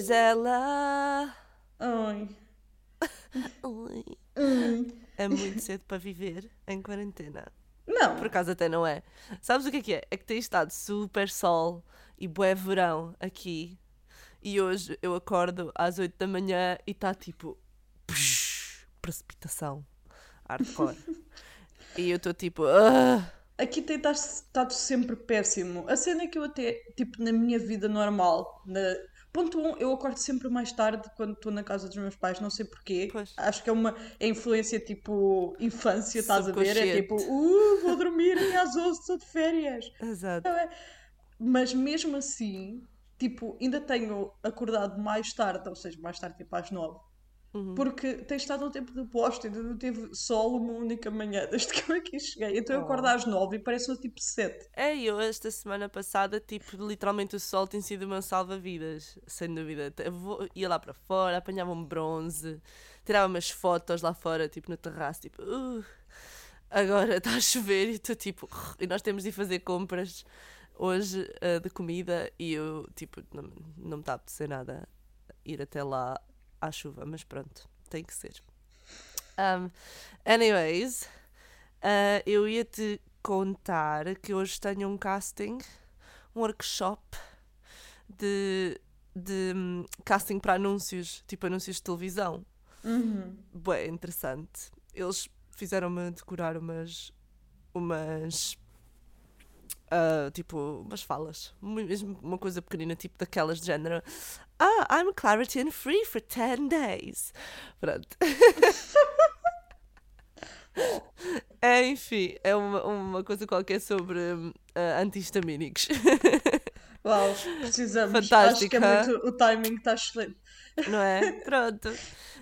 Gisela. Ai. Oi. Hum. É muito cedo para viver em quarentena. Não. Por acaso até não é. Sabes o que é que é? É que tem estado super sol e bué verão aqui. E hoje eu acordo às 8 da manhã e está tipo. psh, precipitação. Hardcore. e eu estou tipo. "Ah." Aqui tem estado- estado sempre péssimo. A cena é que eu até, tipo, na minha vida normal, na... ponto um, eu acordo sempre mais tarde quando estou na casa dos meus pais, não sei porquê. Pois. Acho que é uma é influência tipo infância, estás a ver? É tipo, uh, vou dormir até às 11, estou de férias. Exato. Mas mesmo assim, tipo, ainda tenho acordado mais tarde, ou seja, mais tarde, tipo às 9. Uhum. Porque tem estado um tempo de bosta, ainda não teve sol uma única manhã desde que eu aqui cheguei. Então eu acordo Oh. às 9 e parece tipo 7. É, eu esta semana passada, tipo, literalmente o sol tem sido o meu salva-vidas, sem dúvida. Eu vou- ia lá para fora, apanhava um bronze, tirava umas fotos lá fora, tipo, no terraço, tipo, uh, agora está a chover e estou tipo, e nós temos de ir fazer compras hoje uh, de comida e eu, tipo, não, não me está a apetecer nada ir até lá à chuva, mas pronto, tem que ser. Um, anyways, uh, eu ia te contar que hoje tenho um casting, um workshop de, de hum, casting para anúncios, tipo anúncios de televisão. Uhum. Bué, interessante. Eles fizeram-me decorar umas. umas. Ah, tipo, umas falas. Mesmo uma coisa pequenina, tipo daquelas de género. Ah, I'm Claritin free for 10 days. Pronto. É, enfim, é uma, uma coisa qualquer sobre ah, antihistamínicos. Uau, precisamos. Fantástica. Acho que é muito, o timing está excelente. não é? Pronto.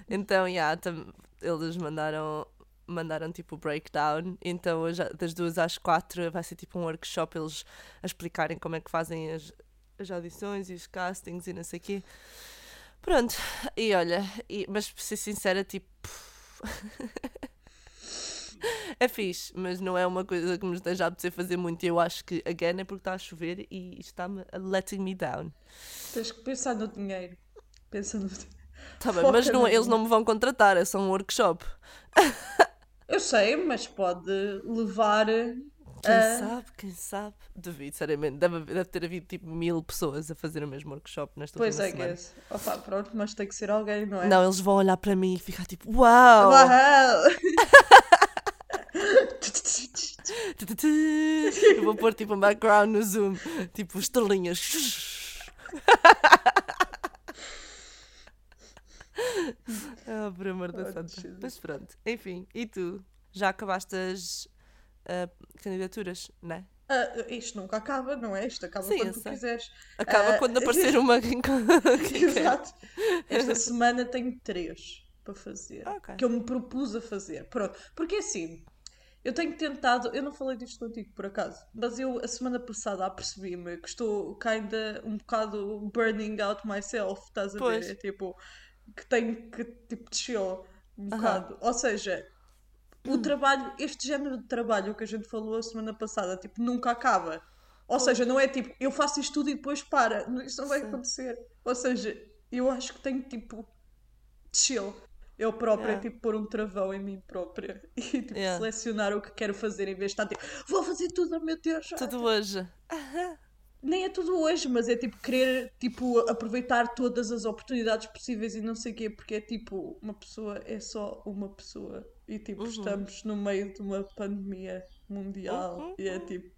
Então, já, tam- eles mandaram, mandaram tipo o breakdown. Então, hoje, das duas às quatro, vai ser tipo um workshop, eles a explicarem como é que fazem as, as audições e os castings e não sei o quê. Pronto, e olha, e- mas para ser sincera, tipo. É fixe, mas não é uma coisa que me esteja a apetecer fazer muito. Eu acho que, again, é porque está a chover e está-me letting me down. Tens que pensar no dinheiro. Pensa no dinheiro. Tá bem, mas não, eles não me vão contratar, é só um workshop. Eu sei, mas pode levar. Quem a- sabe, quem sabe? Duvido, seriamente. Deve, deve ter havido tipo mil pessoas a fazer o mesmo workshop nesta Pois última é, semana. guess. Opa, pronto, mas tem que ser alguém, não é? Não, eles vão olhar para mim e ficar tipo, uau! Uau! Eu vou pôr tipo um background no Zoom, tipo estrelinhas. ah, por amor da Oh, santa. Mas pronto, enfim, e tu? Já acabaste as ah, candidaturas, não é? Ah, isto nunca acaba, não é? Isto acaba Sim, quando tu quiseres. Acaba Ah, quando aparecer uma. Exato. Esta semana tenho três para fazer. Ok. Que eu me propus a fazer. Pronto. Porque assim, eu tenho tentado. Eu não falei disto contigo por acaso, mas eu a semana passada apercebi-me que estou kinda um bocado burning out myself, estás a Pois. ver? É tipo, que tenho que tipo chill um bocado. Ou seja. O trabalho, este género de trabalho que a gente falou a semana passada, tipo, nunca acaba. Ou seja, não é tipo, eu faço isto tudo e depois para. Isso não vai Sim. acontecer. Ou seja, eu acho que tenho tipo chill. Eu própria, Yeah. tipo, pôr um travão em mim própria e tipo, Yeah. selecionar o que quero fazer em vez de estar tipo, vou fazer tudo, oh meu Deus. já." Tudo hoje. Nem é tudo hoje, mas é tipo querer tipo, aproveitar todas as oportunidades possíveis e não sei o quê, porque é tipo, uma pessoa é só uma pessoa e tipo, Uhum. estamos no meio de uma pandemia mundial Uhum. e é tipo,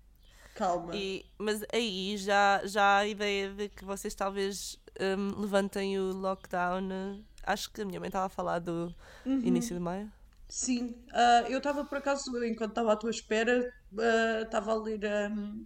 calma. E, mas aí já, já há a ideia de que vocês talvez hum, levantem o lockdown. Acho que a minha mãe estava a falar do Uhum. início de maio. Sim, ah, eu estava por acaso, enquanto estava à tua espera, ah, estava a ler ahm,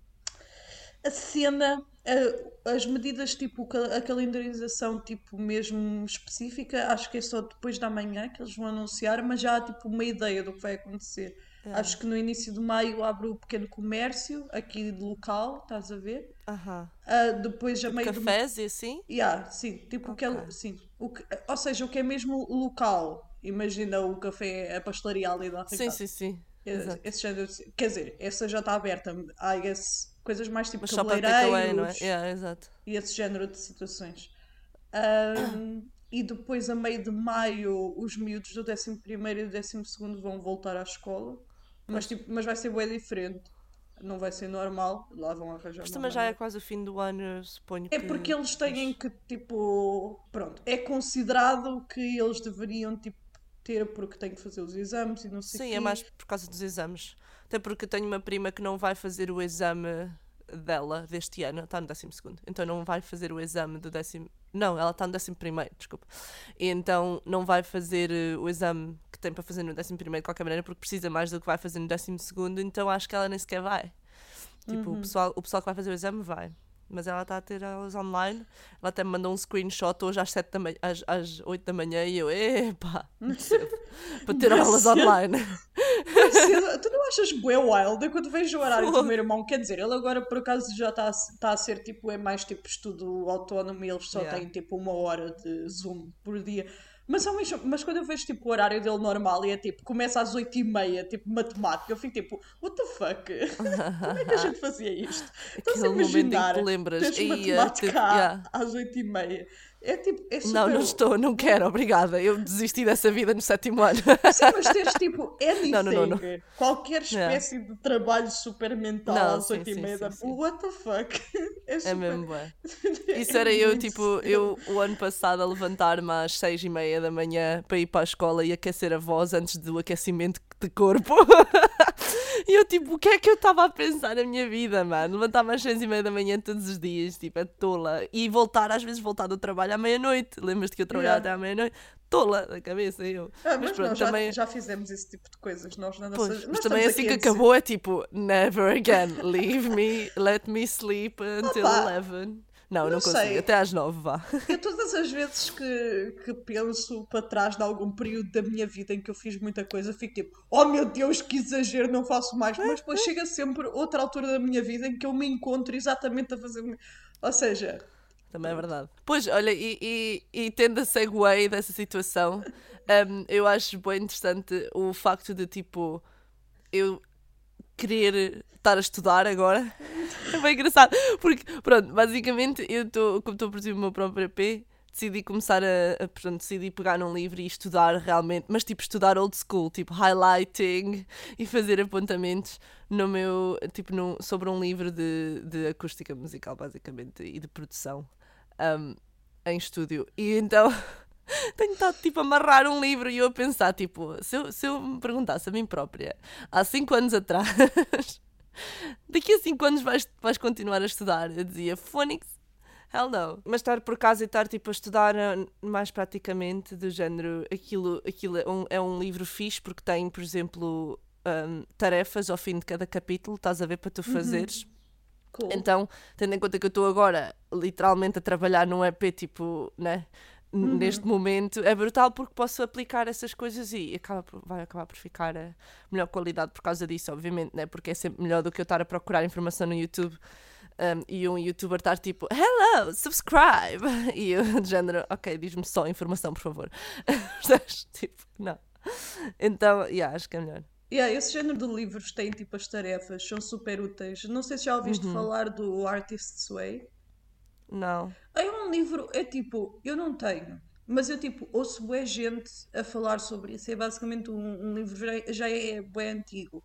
a cena, ah, as medidas, tipo, a calendarização, tipo, mesmo específica, acho que é só depois da manhã que eles vão anunciar, mas já há, tipo, uma ideia do que vai acontecer. É. Acho que no início de maio abre o pequeno comércio, aqui de local, estás a ver? Aham. Ah, depois, a meio do Cafés e assim? Yeah, sim, tipo o que é, sim, o que, ou seja, o que é mesmo local. Imagina o café, a pastelaria ali da Sim, sim, sim. Exato. esse género quer dizer, essa já está aberta. Há esse, coisas mais tipo Mas não é? cabeleireiros Yeah, exato. e esse género de situações. Um, e depois, a meio de maio, os miúdos do 11 e do 12 vão voltar à escola. Mas, tipo, mas vai ser bem diferente. Não vai ser normal. Lá vão arranjar. Mas também já é quase o fim do ano, suponho É porque eles têm que, tipo. Pronto. É considerado que eles deveriam, tipo, ter porque têm que fazer os exames e não sei Sim, quê. é mais por causa dos exames. Até porque tenho uma prima que não vai fazer o exame dela deste ano, está no 12 segundo, então não vai fazer o exame do décimo. Não, ela está no 11 primeiro, desculpa. E então não vai fazer uh, o exame que tem para fazer no 11 primeiro de qualquer maneira, porque precisa mais do que vai fazer no 12 segundo, então acho que ela nem sequer vai. Tipo, uhum. o, pessoal, o pessoal que vai fazer o exame vai mas ela está a ter aulas online. Ela até me mandou um screenshot hoje às, 7 da manhã, às, às 8 da manhã e eu, epá, para ter aulas online. tu não achas bué wild? quando vejo o horário do meu irmão, quer dizer, ele agora por acaso já está tá a ser tipo, é mais tipo estudo autónomo e eles só yeah. têm tipo uma hora de Zoom por dia. Mas, mas quando eu vejo tipo, o horário dele normal e é tipo, começa às 8h30, tipo matemática, eu fico tipo, what the fuck? Como é que a gente fazia isto? Estás a imaginar? Momento lembras. Teres matemática tipo, yeah. às 8h30. É tipo, é super... Não, não estou, não quero, obrigada. Eu desisti dessa vida no sétimo ano. Sim, mas teres tipo anything, não, não, não, qualquer espécie yeah. de trabalho super mental não, às oito e meia da... What the fuck? É, é super... é mesmo bem. Isso é era eu, tipo, eu o ano passado a levantar-me às seis e meia da manhã para ir para a escola e aquecer a voz antes do aquecimento de corpo. E eu, tipo, o que é que eu estava a pensar na minha vida, mano? Levantar-me às seis e meia da manhã todos os dias, tipo, é tola. E voltar, às vezes, voltar do trabalho à meia-noite. Lembras-te que eu trabalhava yeah. até à meia-noite? Tola da cabeça, eu. Ah, mas, mas pronto, nós também... já, já fizemos esse tipo de coisas. Nós, na nossa... Pois, mas também assim que acabou é tipo, never again, leave me, let me sleep until Opa. 11. Não, não, não consigo. Sei. Até às nove, vá. Eu todas as vezes que, que penso para trás de algum período da minha vida em que eu fiz muita coisa, fico tipo, oh meu Deus, que exagero, não faço mais. Mas depois chega sempre outra altura da minha vida em que eu me encontro exatamente a fazer. Ou seja. Também é verdade. Pois, olha, e, e, e tendo a segue dessa situação, um, eu acho bem interessante o facto de tipo. Eu querer estar a estudar agora. É bem engraçado. Porque, pronto, basicamente, eu estou, como estou a produzir o meu próprio EP, decidi começar a, a pronto, decidi pegar num livro e estudar realmente, mas tipo estudar old school, tipo highlighting e fazer apontamentos no meu, tipo, no, sobre um livro de, de acústica musical, basicamente, e de produção um, em estúdio. E então tenho estado tipo a amarrar um livro e eu a pensar, tipo, se eu, se eu me perguntasse a mim própria há 5 anos atrás, daqui a 5 anos vais, vais continuar a estudar? Eu dizia, Phonics, hell no. Mas estar por casa e estar tipo a estudar eh, mais praticamente do género, aquilo, aquilo é, um, é um livro fixe porque tem, por exemplo, um, tarefas ao fim de cada capítulo, estás a ver para tu uhum. fazeres. Uhum. Cool. Então, tendo em conta que eu estou agora literalmente a trabalhar num EP tipo, né? Uhum. neste momento é brutal porque posso aplicar essas coisas e acaba por, vai acabar por ficar a melhor qualidade por causa disso, obviamente, né? porque é sempre melhor do que eu estar a procurar informação no YouTube. Um, e um youtuber estar tipo hello, subscribe e eu de género, ok, diz-me só informação por favor tipo, não então, yeah, acho que é melhor Yeah, esse género de livros tem tipo as tarefas, são super úteis. Não sei se já ouviste uhum. falar do Artist's Way. Não. É um livro, é tipo, eu não tenho, mas eu tipo, ouço boa gente a falar sobre isso. É basicamente um, um livro, já, já é bem antigo.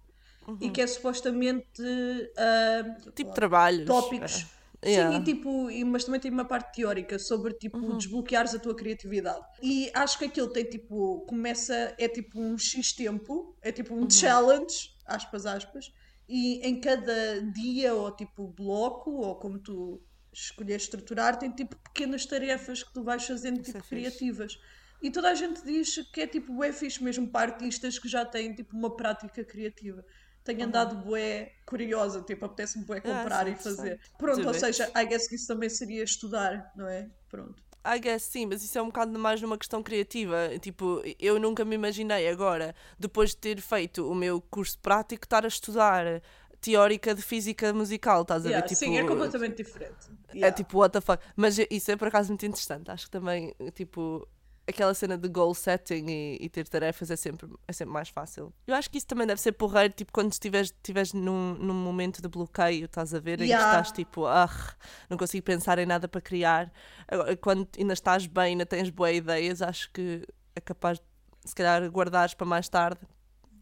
Uhum. E que é supostamente uh, tipo trabalhos tópicos é. Yeah. Sim, e, tipo, e, mas também tem uma parte teórica sobre tipo uhum. desbloqueares a tua criatividade. E acho que aquilo tem tipo, começa, é tipo um X tempo, é tipo um uhum. challenge, aspas, aspas, e em cada dia ou tipo bloco, ou como tu escolher estruturar, tem tipo pequenas tarefas que tu vais fazendo tipo é criativas. Fixe. E toda a gente diz que é tipo é fixe mesmo para artistas que já têm tipo uma prática criativa. Tenho andado uhum. bué curiosa, tipo, apetece-me bué ah, comprar ah, sim, e fazer. Sim. Pronto, ou seja, I guess que isso também seria estudar, não é? Pronto. I guess sim, mas isso é um bocado mais numa questão criativa. Tipo, eu nunca me imaginei agora, depois de ter feito o meu curso prático, estar a estudar teórica de física musical, estás a yeah, ver? Tipo, sim, é completamente diferente. É yeah. É tipo, what the fuck. Mas isso é por acaso muito interessante. Acho que também, tipo, aquela cena de goal setting e, e, ter tarefas é sempre, é sempre mais fácil. Eu acho que isso também deve ser porreiro, tipo, quando estiveres, estiveres num, num momento de bloqueio, estás a ver, yeah. em que estás tipo, ah, não consigo pensar em nada para criar. Quando ainda estás bem, ainda tens boas ideias, acho que é capaz de, se calhar, guardares para mais tarde,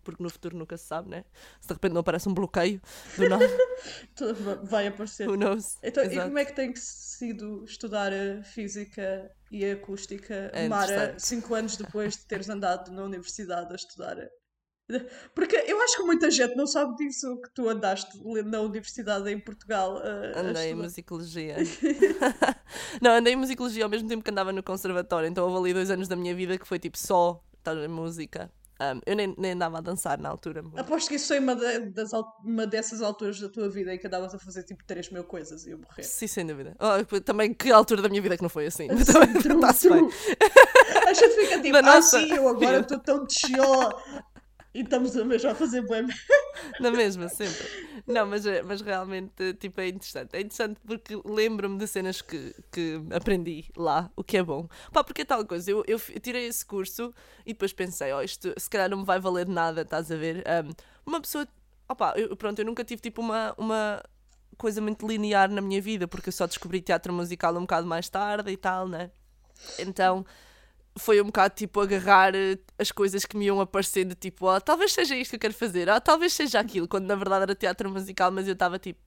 porque no futuro nunca se sabe, né? Se de repente não aparece um bloqueio do nada. Vai aparecer. Who knows? Então, e como é que tem sido estudar a física e a acústica, é Mara, cinco anos depois de teres andado na universidade a estudar? Porque eu acho que muita gente não sabe disso, que tu andaste na universidade em Portugal. A, andei a em musicologia. não, andei em musicologia ao mesmo tempo que andava no conservatório, então houve ali dois anos da minha vida que foi tipo só estar em música. Um, eu nem, nem andava a dançar na altura. Mas... Aposto que isso foi uma, de, das, uma dessas alturas da tua vida em que andavas a fazer tipo 3 mil coisas e eu morrer. Sim, sem dúvida. Oh, também que altura da minha vida que não foi assim. Está-se bem. A gente fica tipo, ah sim, eu agora estou tão chill. E estamos mesmo a fazer bem. Na mesma, sempre. Não, mas, é, mas realmente tipo, é interessante. É interessante porque lembro-me de cenas que, que aprendi lá, o que é bom. Pá, porque é tal coisa, eu, eu, tirei esse curso e depois pensei, ó, oh, isto se calhar não me vai valer nada, estás a ver? Um, uma pessoa. Opá, pronto, eu nunca tive tipo uma, uma coisa muito linear na minha vida, porque eu só descobri teatro musical um bocado mais tarde e tal, né? Então foi um bocado tipo agarrar eh, as coisas que me iam aparecendo, tipo, oh, talvez seja isto que eu quero fazer, oh, talvez seja aquilo, quando na verdade era teatro musical, mas eu estava tipo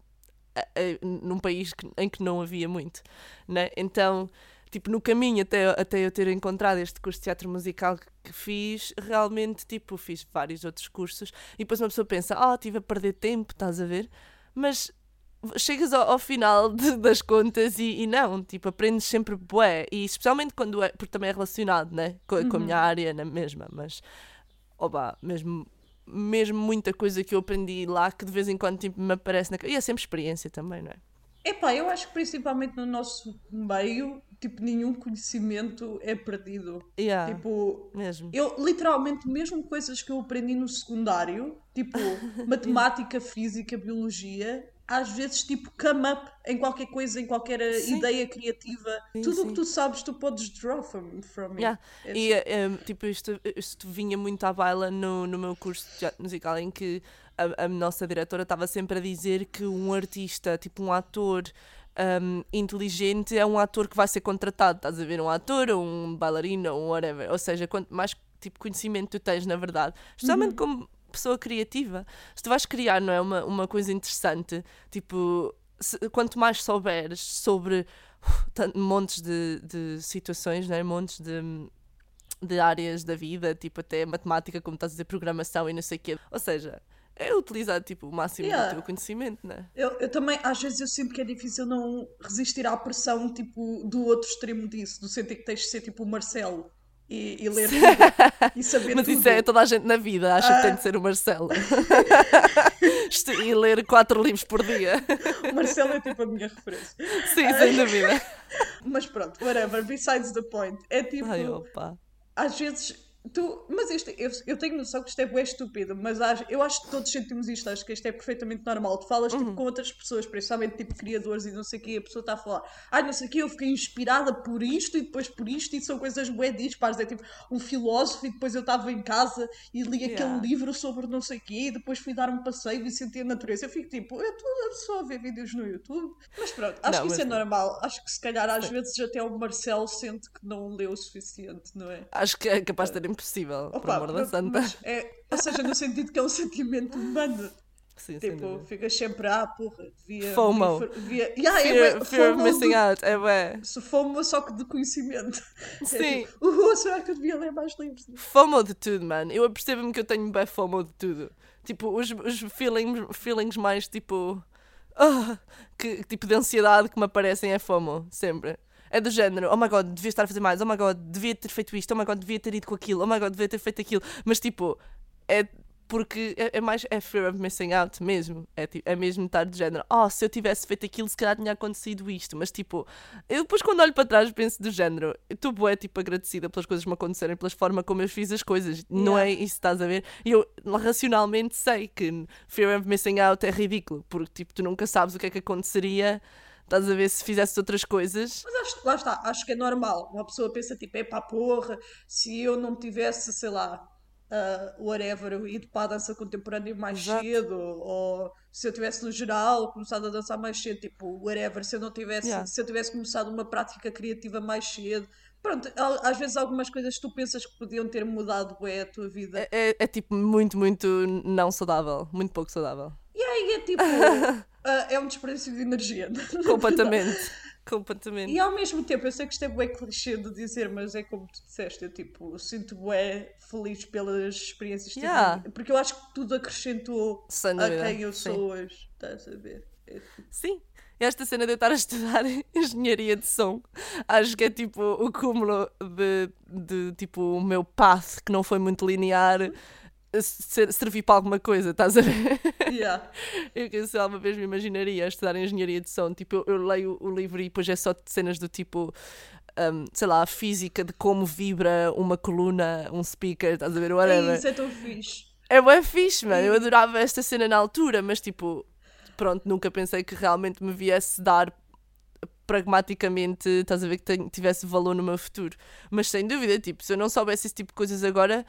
a, a, num país que, em que não havia muito, né? Então, tipo, no caminho até, até eu ter encontrado este curso de teatro musical que, que fiz, realmente, tipo, fiz vários outros cursos e depois uma pessoa pensa, ah, oh, estive a perder tempo, estás a ver? Mas chegas ao, ao final de, das contas e, e, não, tipo, aprendes sempre bué, e especialmente quando é, porque também é relacionado, né, com, uhum. com a minha uhum. área na mesma, mas, oba, mesmo, mesmo muita coisa que eu aprendi lá que de vez em quando tipo, me aparece na e é sempre experiência também, não é? Epá, eu acho que principalmente no nosso meio, tipo, nenhum conhecimento é perdido. Yeah, tipo, mesmo. eu literalmente, mesmo coisas que eu aprendi no secundário, tipo, matemática, física, biologia, às vezes tipo come up em qualquer coisa, em qualquer eh, sim. ideia criativa. Sim, Tudo o que tu sabes, tu podes draw from, from yeah. it. E um, eh, eh, tipo, isto, isto vinha muito à baila no, no meu curso de teatro musical, em que a, a nossa diretora estava sempre a dizer que um artista, tipo um ator. Um, inteligente é um ator que vai ser contratado, estás a ver? Um ator, ou um bailarino, ou um whatever. Ou seja, quanto mais tipo conhecimento tu tens, na verdade, especialmente uhum. como pessoa criativa. Se tu vais criar, não é? Uma, uma coisa interessante, tipo, se, quanto mais souberes sobre uh, montes de, de situações, não é? Montes de de áreas da vida, tipo até matemática, como estás a dizer, programação e não sei o quê. Ou seja, é utilizar tipo, o máximo yeah. do teu conhecimento, né? Eu, eu também, às vezes, eu sinto que é difícil não resistir à pressão tipo, do outro extremo disso, do sentido que tens de ser tipo o Marcelo e, e ler e saber Mas tudo. isso é toda a gente na vida, acha ah. que tem de ser o Marcelo. e ler quatro livros por dia. O Marcelo é tipo a minha referência. Sim, ah. sem dúvida. Mas pronto, whatever, besides the point. É tipo. Ai, opa. Às vezes Tu, mas isto, eu, eu tenho noção que isto é bem estúpido, mas acho, eu acho que todos sentimos isto, acho que isto é perfeitamente normal. Tu falas tipo, uhum. com outras pessoas, principalmente tipo criadores e não sei o que, a pessoa está a falar, ah, não sei o que, eu fiquei inspirada por isto e depois por isto, e são coisas bué dispares, é tipo um filósofo, e depois eu estava em casa e li yeah. aquele livro sobre não sei o que, e depois fui dar um passeio e senti a natureza. Eu fico tipo, eu estou só a ver vídeos no YouTube, mas pronto, acho não, que isso é normal. Acho que se calhar às vezes até o Marcelo sente que não leu o suficiente, não é? Acho que é capaz de ser impossível, Opa, por amor da santa. É, ou seja, no sentido que é um sentimento humano. Sim, tipo, ficas sempre, ah, porra, devia. FOMO. Devia, yeah, fear, é, fear of missing out, é. Se FOMO só que de conhecimento. Sim. É tipo, uh, será que eu devia ler mais livros? FOMO de tudo, mano. Eu percebo-me que eu tenho bem FOMO de tudo. Tipo, os, os feelings, feelings mais tipo. Uh, que, tipo de ansiedade que me aparecem é FOMO, sempre. É do género, oh my god, devia estar a fazer mais, oh my god, devia ter feito isto, oh my god, devia ter ido com aquilo, oh my god, devia ter feito aquilo. Mas tipo, é porque é, é, mais é fear of missing out mesmo. É, é mesmo estar de género, oh, se eu tivesse feito aquilo, se calhar tinha acontecido isto. Mas tipo, eu depois quando olho para trás penso do género, estou é tipo agradecida pelas coisas que me aconteceram, pela forma como eu fiz as coisas. Yeah. Não é isso que estás a ver? E eu racionalmente sei que fear of missing out é ridículo, porque tipo, tu nunca sabes o que é que aconteceria Estás a ver se fizesse outras coisas. Mas acho, lá está, acho que é normal. Uma pessoa pensa tipo, é pá, porra, se eu não tivesse, sei lá, uh, whatever, ido para a dança contemporânea mais Exato. cedo, ou se eu tivesse no geral começado a dançar mais cedo, tipo, whatever, se eu não tivesse, Yeah. se eu tivesse começado uma prática criativa mais cedo. Pronto, às vezes algumas coisas tu pensas que podiam ter mudado bem a tua vida. É, é- é, tipo muito, muito não saudável. Muito pouco saudável. E aí é tipo, ah, é um desperdício de energia. Completamente. Completamente. E ao mesmo tempo, eu sei que isto é bué clichê de dizer, mas é como tu disseste, eu tipo, sinto bué feliz pelas experiências que tive Yeah. vida, porque eu acho que tudo acrescentou a quem eu sim. sou hoje, estás a ver? É tipo, Sim. Esta cena de eu estar a estudar engenharia de som, acho que é tipo o cúmulo de, de tipo o meu path que não foi muito linear ser, servir para alguma coisa, estás a ver? yeah. Eu que se alguma vez me imaginaria estudar engenharia de som, tipo, eu, eu leio o livro e depois é só cenas do tipo, um, sei lá, a física de como vibra uma coluna, um speaker, estás a ver, whatever. isso, é tão fixe. É bem fixe, mano. Eu adorava esta cena na altura, mas tipo, pronto, nunca pensei que realmente me viesse dar pragmaticamente, estás a ver, que tivesse valor no meu futuro. Mas sem dúvida, tipo, se eu não soubesse esse tipo de coisas agora,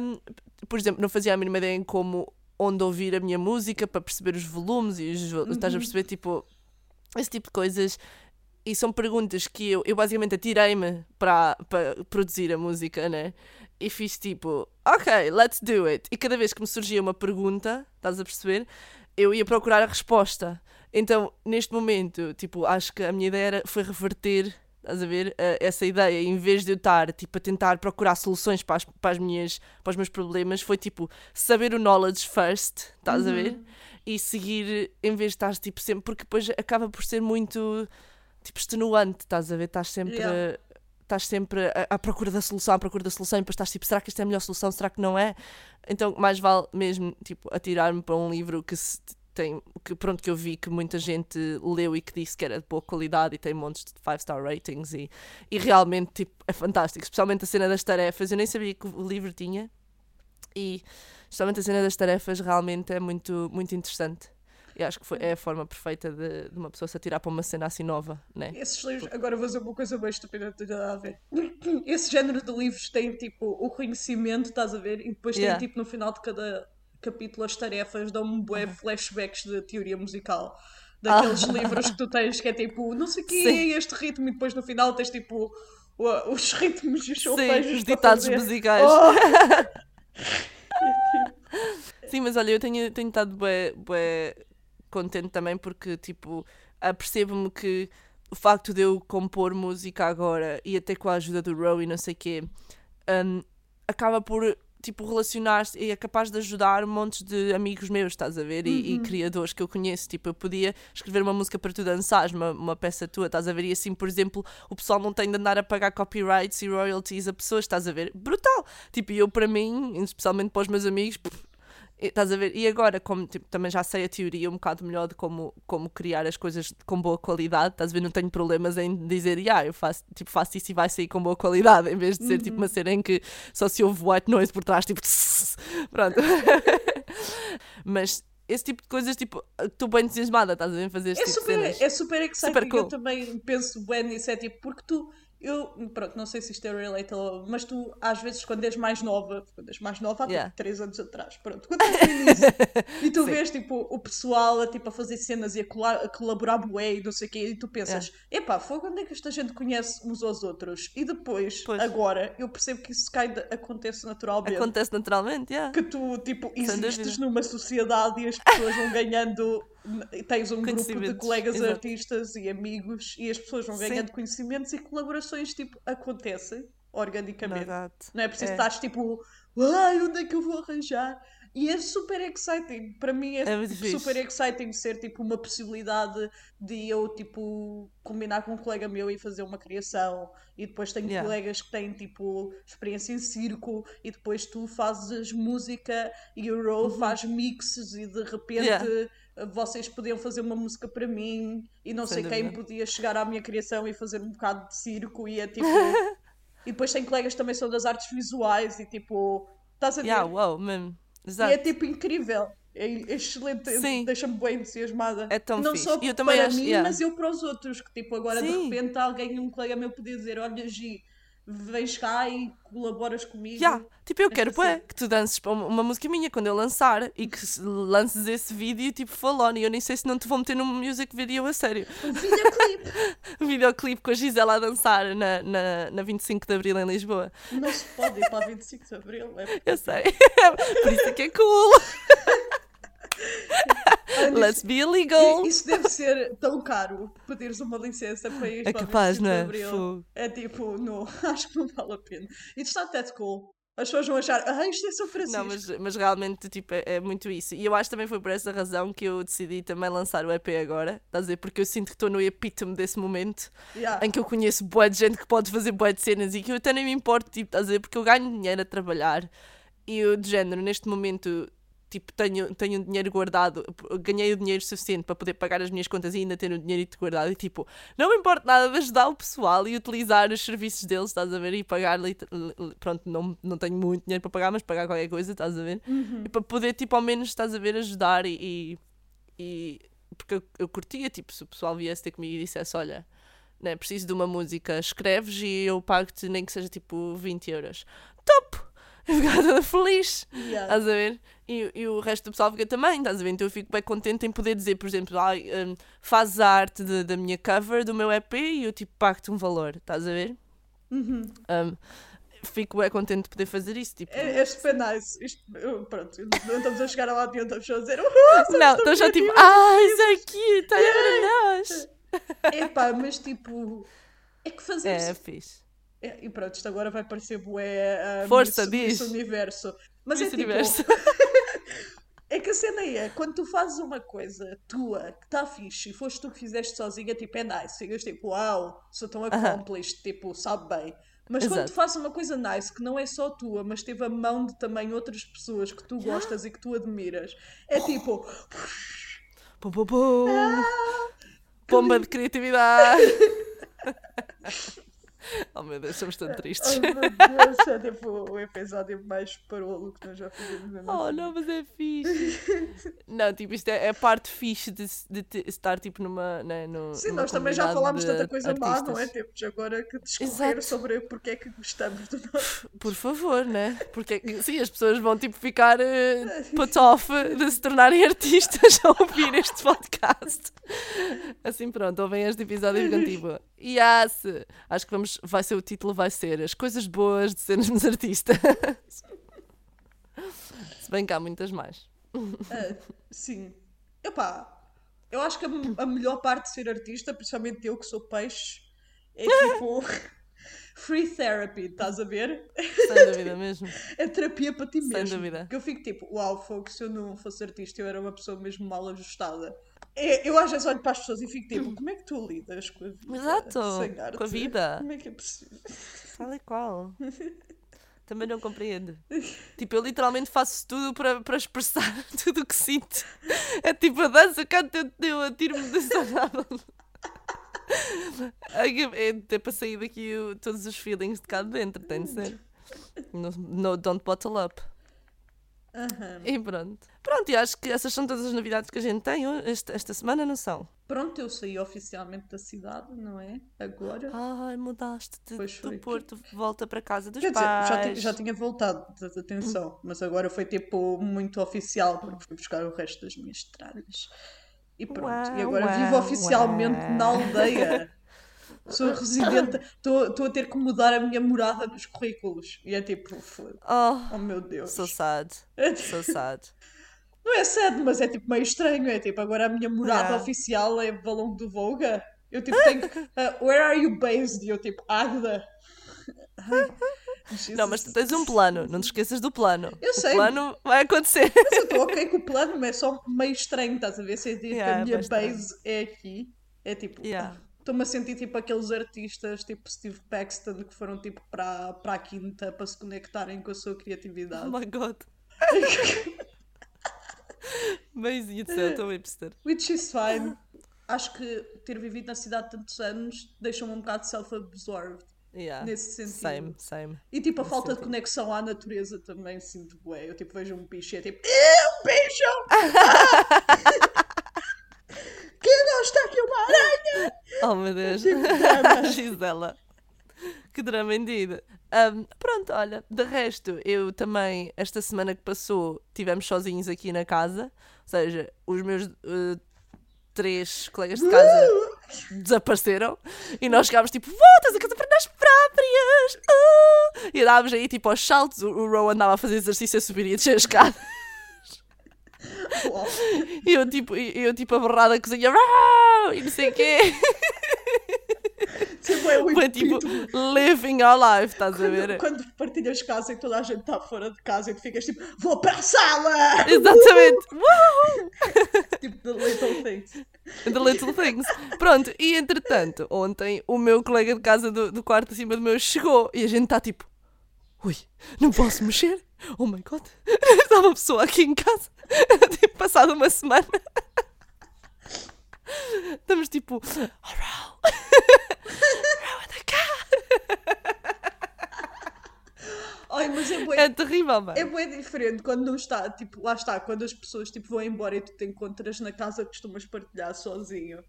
hum, por exemplo, não fazia a mínima ideia em como, onde ouvir a minha música para perceber os volumes e os, vo- estás a perceber, tipo, esse tipo de coisas. E são perguntas que eu, eu basicamente atirei-me para, para produzir a música, né? E fiz tipo, ok, let's do it. E cada vez que me surgia uma pergunta, estás a perceber? Eu ia procurar a resposta. Então, neste momento, tipo, acho que a minha ideia era, foi reverter, estás a ver, eh, essa ideia. Em vez de eu estar, tipo, a tentar procurar soluções para, as, para, as minhas, para os meus problemas, foi, tipo, saber o knowledge first, estás a ver? E seguir, em vez de estar, tipo, sempre... Porque depois acaba por ser muito, tipo, extenuante, estás a ver? Estás sempre... Yeah. Estás sempre à, à procura da solução, à procura da solução, e depois estás tipo, será que esta é a melhor solução? Será que não é? Então, mais vale mesmo, tipo, atirar-me para um livro que se tem, que pronto, que eu vi que muita gente leu e que disse que era de boa qualidade e tem montes de 5 star ratings e, e realmente, tipo, é fantástico. Especialmente a cena das tarefas, eu nem sabia que o livro tinha e especialmente a cena das tarefas realmente é muito, muito interessante. E acho que foi, é a forma perfeita de, de uma pessoa se atirar para uma cena assim nova, né? Esses livros, agora vou dizer uma coisa bem estúpida, não tem nada a ver. Esse género de livros tem tipo o conhecimento, estás a ver? E depois Yeah. tem tipo no final de cada capítulo as tarefas, dão-me bué flashbacks de teoria musical. Daqueles livros que tu tens que é tipo, não sei o que Ah. Sim. é este ritmo, e depois no final tens tipo os ritmos e os Sim, solfejos os para ditados fazer. musicais. Oh! Sim, mas olha, eu tenho, tenho estado bué, bué contente também porque, tipo, apercebo-me que o facto de eu compor música agora e até com a ajuda do Row e não sei o quê, hum, acaba por, tipo, relacionar-se e é capaz de ajudar montes de amigos meus, estás a ver? E, e criadores que eu conheço. Tipo, eu podia escrever uma música para tu dançares, uma, uma peça tua, estás a ver? E assim, por exemplo, o pessoal não tem de andar a pagar copyrights e royalties a pessoas, estás a ver? Brutal! Tipo, e eu para mim, especialmente para os meus amigos, pff, Estás a ver? E agora, como tipo, também já sei a teoria um bocado melhor de como, como criar as coisas com boa qualidade, estás a ver? Não tenho problemas em dizer, yeah, eu faço, tipo, faço isso e vai sair com boa qualidade, em vez de ser tipo uma cena em que só se ouve white noise por trás, tipo, pronto. Mas esse tipo de coisas, tipo, estou bem entusiasmada, estás a ver? Fazer É tipo de super, é super exciting. Super cool. Eu também penso bem nisso. É tipo, porque tu, eu, pronto, não sei se isto é relatable, mas tu, às vezes, quando és mais nova, quando és mais nova, há Yeah. tipo 3 anos atrás, pronto, quando início, e tu Sim. vês, tipo, o pessoal a, tipo, a fazer cenas e a, colar, a colaborar bué e não sei o quê, e tu pensas, epá, foi quando é que esta gente conhece uns aos outros? E depois, Pois. agora, eu percebo que isso kind of acontece naturalmente. Acontece naturalmente, yeah. que tu, tipo, existes dúvida. numa sociedade e as pessoas vão ganhando. Tens um grupo de colegas exato. artistas e amigos e as pessoas vão Sim. ganhando conhecimentos e colaborações, tipo, acontecem organicamente. Exato. Não é preciso É. estar tipo, ai, onde é que eu vou arranjar? E é super exciting. Para mim é, É super exciting ser tipo uma possibilidade de eu tipo combinar com um colega meu e fazer uma criação. E depois tenho Yeah. colegas que têm tipo experiência em circo e depois tu fazes música e o Ro faz mixes e de repente Uhum. Yeah. vocês podiam fazer uma música para mim e não Sem sei quem podia chegar à minha criação e fazer um bocado de circo e é tipo. e depois tem colegas que também são das artes visuais e tipo. Estás a ver? Yeah, wow, mesmo. E Exato. é tipo incrível. É excelente, Sim. deixa-me bem entusiasmada. É tão não fixe. só E eu para acho- mim, yeah. mas eu para os outros. Que tipo, agora de Sim. repente alguém, um colega meu, podia dizer: Olha, Gi, vens cá e colaboras comigo. Já, tipo, eu quero Esta cena. que tu dances para uma, uma música minha quando eu lançar e que lances esse vídeo tipo on. E eu nem sei se não te vou meter num music video a sério. Um videoclipe. Videoclipe com a Gisela a dançar na, na, na 25 de Abril em Lisboa. não se pode ir para 25 de Abril. É Eu sei. Por isso é que é cool. Let's be illegal. Isso deve ser tão caro pedir uma licença para ir É para capaz, 25 não de é? É tipo, não, acho que não vale a pena. It's not that cool. As pessoas vão achar, ah, isto é São Francisco. Não, mas, mas realmente tipo, é, é muito isso. E eu acho que também foi por essa razão que eu decidi também lançar o EP agora. Estás a dizer? Porque eu sinto que estou no epítome desse momento Yeah. em que eu conheço boa de gente que pode fazer boa de cenas e que eu até nem me importo, tipo, estás a dizer? Porque eu ganho dinheiro a trabalhar e eu, de género, neste momento, tipo, tenho, tenho dinheiro guardado, ganhei o dinheiro suficiente para poder pagar as minhas contas e ainda ter o dinheiro guardado e, tipo, não me importa nada de ajudar o pessoal e utilizar os serviços deles, estás a ver? E pagar, pronto, não, não tenho muito dinheiro para pagar, mas pagar qualquer coisa, estás a ver? E para poder, tipo, ao menos, estás a ver, ajudar e... e, e- porque eu, eu curtia, tipo, se o pessoal viesse ter comigo e dissesse, olha, né, preciso de uma música, escreves e eu pago-te nem que seja tipo 20 euros. Top! Eu ficava toda feliz, Yeah. estás a ver? E, e o resto do pessoal fica também, estás a ver? Então eu fico bem contente em poder dizer, por exemplo, hum, fazes a arte de- da minha cover, do meu EP e eu tipo pago-te um valor, estás a ver? Uhum. Hum, fico bem contente de poder fazer isso. Tipo, É, é super nice. Isto, pronto, não estamos a chegar lá adiante, estamos só a dizer, uhul, não, estou já tipo, ah, isso é cute, olha para nós. Epá, mas tipo, é que fazer É, fixe. É, e pronto, isto agora vai parecer bué uh, Força, Miss, diz. Miss Universo. Mas Miss é tipo, Universo. é que a cena é, quando tu fazes uma coisa tua que está fixe e foste tu que fizeste sozinha, tipo, é nice. Ficas tipo, uau, sou tão accomplished, tipo, sabe bem. Mas quando Exato. tu fazes uma coisa nice que não é só tua, mas teve a mão de também outras pessoas que tu gostas e que tu admiras, é tipo, Pum, pum, pum. Pomba de criatividade. oh meu Deus, somos tão tristes. oh meu Deus, é tipo o episódio mais parolo que nós já fizemos na nossa Oh não, mas é fixe. Não, tipo, isto é, é a parte fixe de, de te- estar tipo numa. Né, no, Sim, nós também já falámos de tanta coisa má, não é? artistas. Temos agora que discorrer sobre porque é que gostamos do nosso. Por favor, né? Porque sim, as pessoas vão tipo ficar uh, put off de se tornarem artistas ao ouvir este podcast. Assim pronto, ouvem este episódio e ficam tipo, yes! Acho que vamos, vai ser o título, vai ser As coisas boas de sermos artistas. Se bem que há muitas mais. Ah, sim. Epá, eu acho que a, a melhor parte de ser artista, principalmente eu que sou peixe, é tipo. Free therapy, estás a ver? Sem dúvida mesmo. É terapia para ti Sem mesmo. dúvida. Porque eu fico tipo, uau, fogo, se eu não fosse artista, eu era uma pessoa mesmo mal ajustada. É, eu às vezes olho para as pessoas e fico tipo, como é que tu lidas com a vida? Exato, com a vida. Como é que é possível? Tal e qual. Também não compreendo. Tipo, eu literalmente faço tudo para, para expressar tudo o que sinto. É tipo a dança, canto, eu, eu atiro-me desagradável. É até para sair daqui todos os feelings de cá de dentro, tem de ser. No, no, don't bottle up. Aham. E pronto. Pronto, e acho que essas são todas as novidades que a gente tem esta, esta semana, não são? Pronto, eu saí oficialmente da cidade, não é? Agora. Ai, mudaste de, Pois foi. do Porto, volta para casa dos Quer dizer, já, pais. já tinha voltado, atenção, mas agora foi tipo muito oficial, porque fui buscar o resto das minhas tralhas. E pronto, e Uau, agora vivo oficialmente uau. na aldeia. Sou residente, estou a ter que mudar a minha morada nos currículos. E é tipo, foda- Oh, oh meu Deus. so sad. So sad. Não é sad, mas é tipo meio estranho. É tipo, agora a minha morada oficial é Balão do Volga. Eu tipo tenho. uh, where are you based? E eu tipo, Águeda. Ai, Não, mas tu Jesus. tens um plano, não te esqueças do plano. Eu o sei. plano vai acontecer. Mas eu estou ok com o plano, mas é só meio estranho, estás a ver? Sentir que Yeah, a minha é base é aqui. É tipo. Yeah. ah, Estou-me a sentir tipo aqueles artistas tipo Steve Paxton que foram tipo para, para a quinta para se conectarem com a sua criatividade. Oh my god. Meizinho de céu, estou hipster. Which is fine. Acho que ter vivido na cidade tantos anos deixa-me um bocado self-absorbed. Yeah. Nesse sentido. Same, same. E tipo, a Nesse falta de conexão à natureza também sinto bué. Eu tipo vejo um bicho e é tipo, eu beijam! que não está aqui uma aranha! Oh meu Deus. Gisela. Que drama indeed. Um, pronto, olha, de resto, eu também, esta semana que passou, tivemos sozinhos aqui na casa. Ou seja, os meus uh, três colegas de casa desapareceram e nós chegámos tipo, voltas a casa para nós próprias! Uh! E andávamos aí tipo aos saltos. O, o Ro andava a fazer exercício a subir e a descer a escada. E eu tipo, eu, tipo abarrada a cozinha e não sei o quê. Tipo, é o Foi tipo living our life, estás a ver? Quando partilhas casa e toda a gente está fora de casa e tu ficas tipo, vou para a sala! Exatamente. Woohoo! tipo, the little things. The little things. Pronto, e entretanto, ontem o meu colega de casa do, do quarto acima do meu chegou e a gente está tipo, ui, não posso mexer? Oh my god, está uma pessoa aqui em casa, tipo, passado uma semana. Estamos tipo, oh, Raul, Raul, anda cá. Ai, mas é bué, É terrível, mano. é bué diferente quando não está, tipo, lá está, quando as pessoas tipo, vão embora e tu te encontras na casa que costumas partilhar sozinho.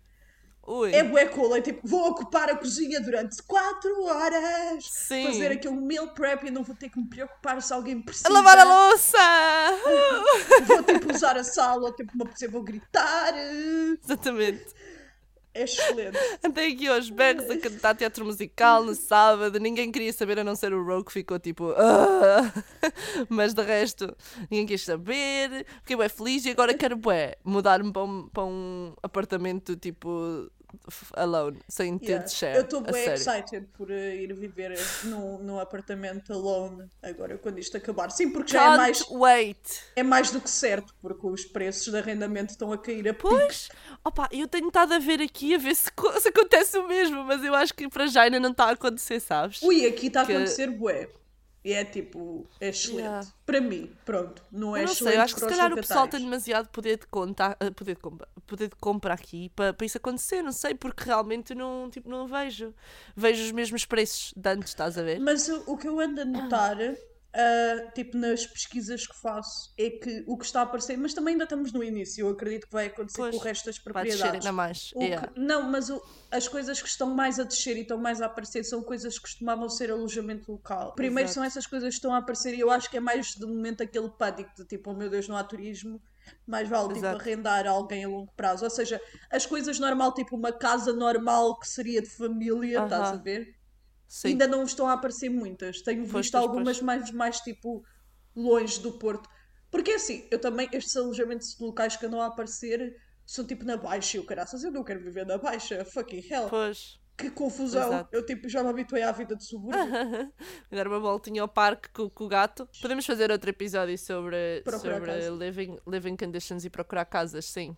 Ui. É bué cool, é tipo, vou ocupar a cozinha durante 4 horas! Sim. Fazer aquele meal prep e não vou ter que me preocupar se alguém precisa. A lavar a louça! Vou tipo usar a sala, tipo, uma pessoa vou gritar. Exatamente. É excelente. Andei aqui aos berros a cantar teatro musical no sábado, ninguém queria saber a não ser o Rogue ficou tipo. "Ah". Mas de resto, ninguém quis saber, fiquei bem feliz e agora quero mudar-me para um, para um apartamento tipo alone, sem ter Yeah. de share. Eu estou a bem excited por eh, ir viver num, num apartamento alone agora quando isto acabar. Sim, porque já é mais, wait! é mais do que certo, porque os preços de arrendamento estão a cair a. Pois, opa, eu tenho estado a ver aqui a ver se, se acontece o mesmo, mas eu acho que para já ainda não está a acontecer, sabes? Ui, aqui está a Que- acontecer bué. E é tipo, é excelente. Yeah. Para mim, pronto. Não é Eu não excelente sei, eu acho que se calhar o pessoal tem demasiado poder de conta, eh, poder de compra, poder de compra aqui para, para isso acontecer, não sei, porque realmente não, tipo, não vejo. Vejo os mesmos preços de antes, estás a ver? Mas o, o que eu ando a notar, ah, tipo nas pesquisas que faço, é que o que está a aparecer, mas também ainda estamos no início, eu acredito que vai acontecer Pois, com o resto das Vai propriedades. ainda mais. O que- yeah. não, mas o- as coisas que estão mais a descer e estão mais a aparecer são coisas que costumavam ser alojamento local. Primeiro Exato. são essas coisas que estão a aparecer e eu acho que é mais de momento aquele pânico de tipo, oh meu Deus, não há turismo, mais vale tipo arrendar a alguém a longo prazo. Ou seja, as coisas normal, tipo uma casa normal que seria de família, estás a ver? Sim. Ainda não estão a aparecer muitas. Tenho Pois, visto pois, algumas mais, mais tipo longe do Porto. Porque assim, eu também, estes alojamentos locais que andam a aparecer são tipo na Baixa e o caraças, eu não quero viver na Baixa, fucking hell. Pois. Que confusão. Exato. Eu tipo já me habituei à vida de subúrbio. dar uma voltinha ao parque com, com o gato. Podemos fazer outro episódio sobre, Procurar sobre casa. living, living conditions e procurar casas, sim.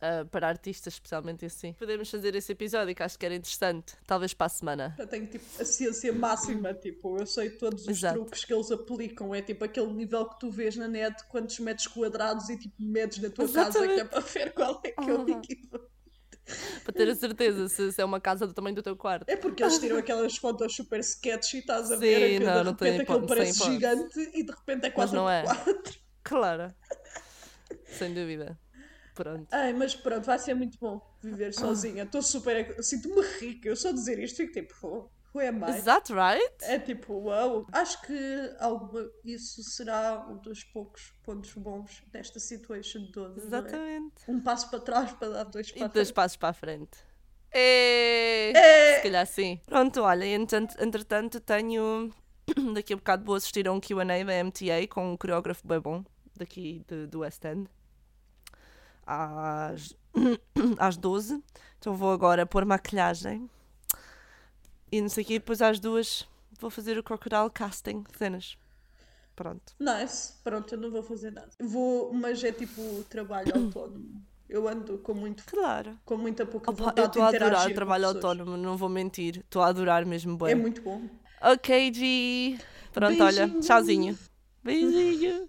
Ah, para artistas, especialmente assim. Podemos fazer esse episódio que acho que era interessante. Talvez para a semana. Eu tenho tipo a ciência máxima, tipo, eu sei todos os Exato. truques que eles aplicam. É tipo aquele nível que tu vês na net, quantos metros quadrados e tipo medes na tua casa, que é Exatamente. para ver qual é que é o equivalente. Para ter a certeza se, se é uma casa do tamanho do teu quarto. É porque eles tiram aquelas fotos super sketchy e estás a Sim, ver que não, de não repente aquilo hipótese, parece gigante e de repente é Mas 4 não é. 4 Claro. Sem dúvida. Pronto. Ai, mas pronto, vai ser muito bom viver sozinha. Estou super. Sinto-me rica. Eu só dizer isto fico tipo, oh, who am I? Is that right? É tipo, uau. Acho que alguma, isso será um dos poucos pontos bons desta situation toda. é? Exatamente. Um passo para trás para dar dois E para dois passos para a frente. É... É. Se calhar sim. Pronto, olha, entretanto, entretanto tenho. Daqui a bocado vou assistir a um QA da MTA com um coreógrafo bem bom, daqui de- do West End, às, às 12. Então vou agora pôr maquilhagem e não sei o quê, depois às duas vou fazer o crocodile casting, cenas. Pronto. Nice. Pronto, eu não vou fazer nada. Vou, mas é tipo trabalho autónomo. Eu ando com, muito, Claro. com muita pouca Opa, vontade eu estou a adorar trabalho autónomo, não vou mentir. Estou a adorar mesmo bem. É muito bom. Ok, G. Pronto, olha, Beijinho. tchauzinho. Beijinho.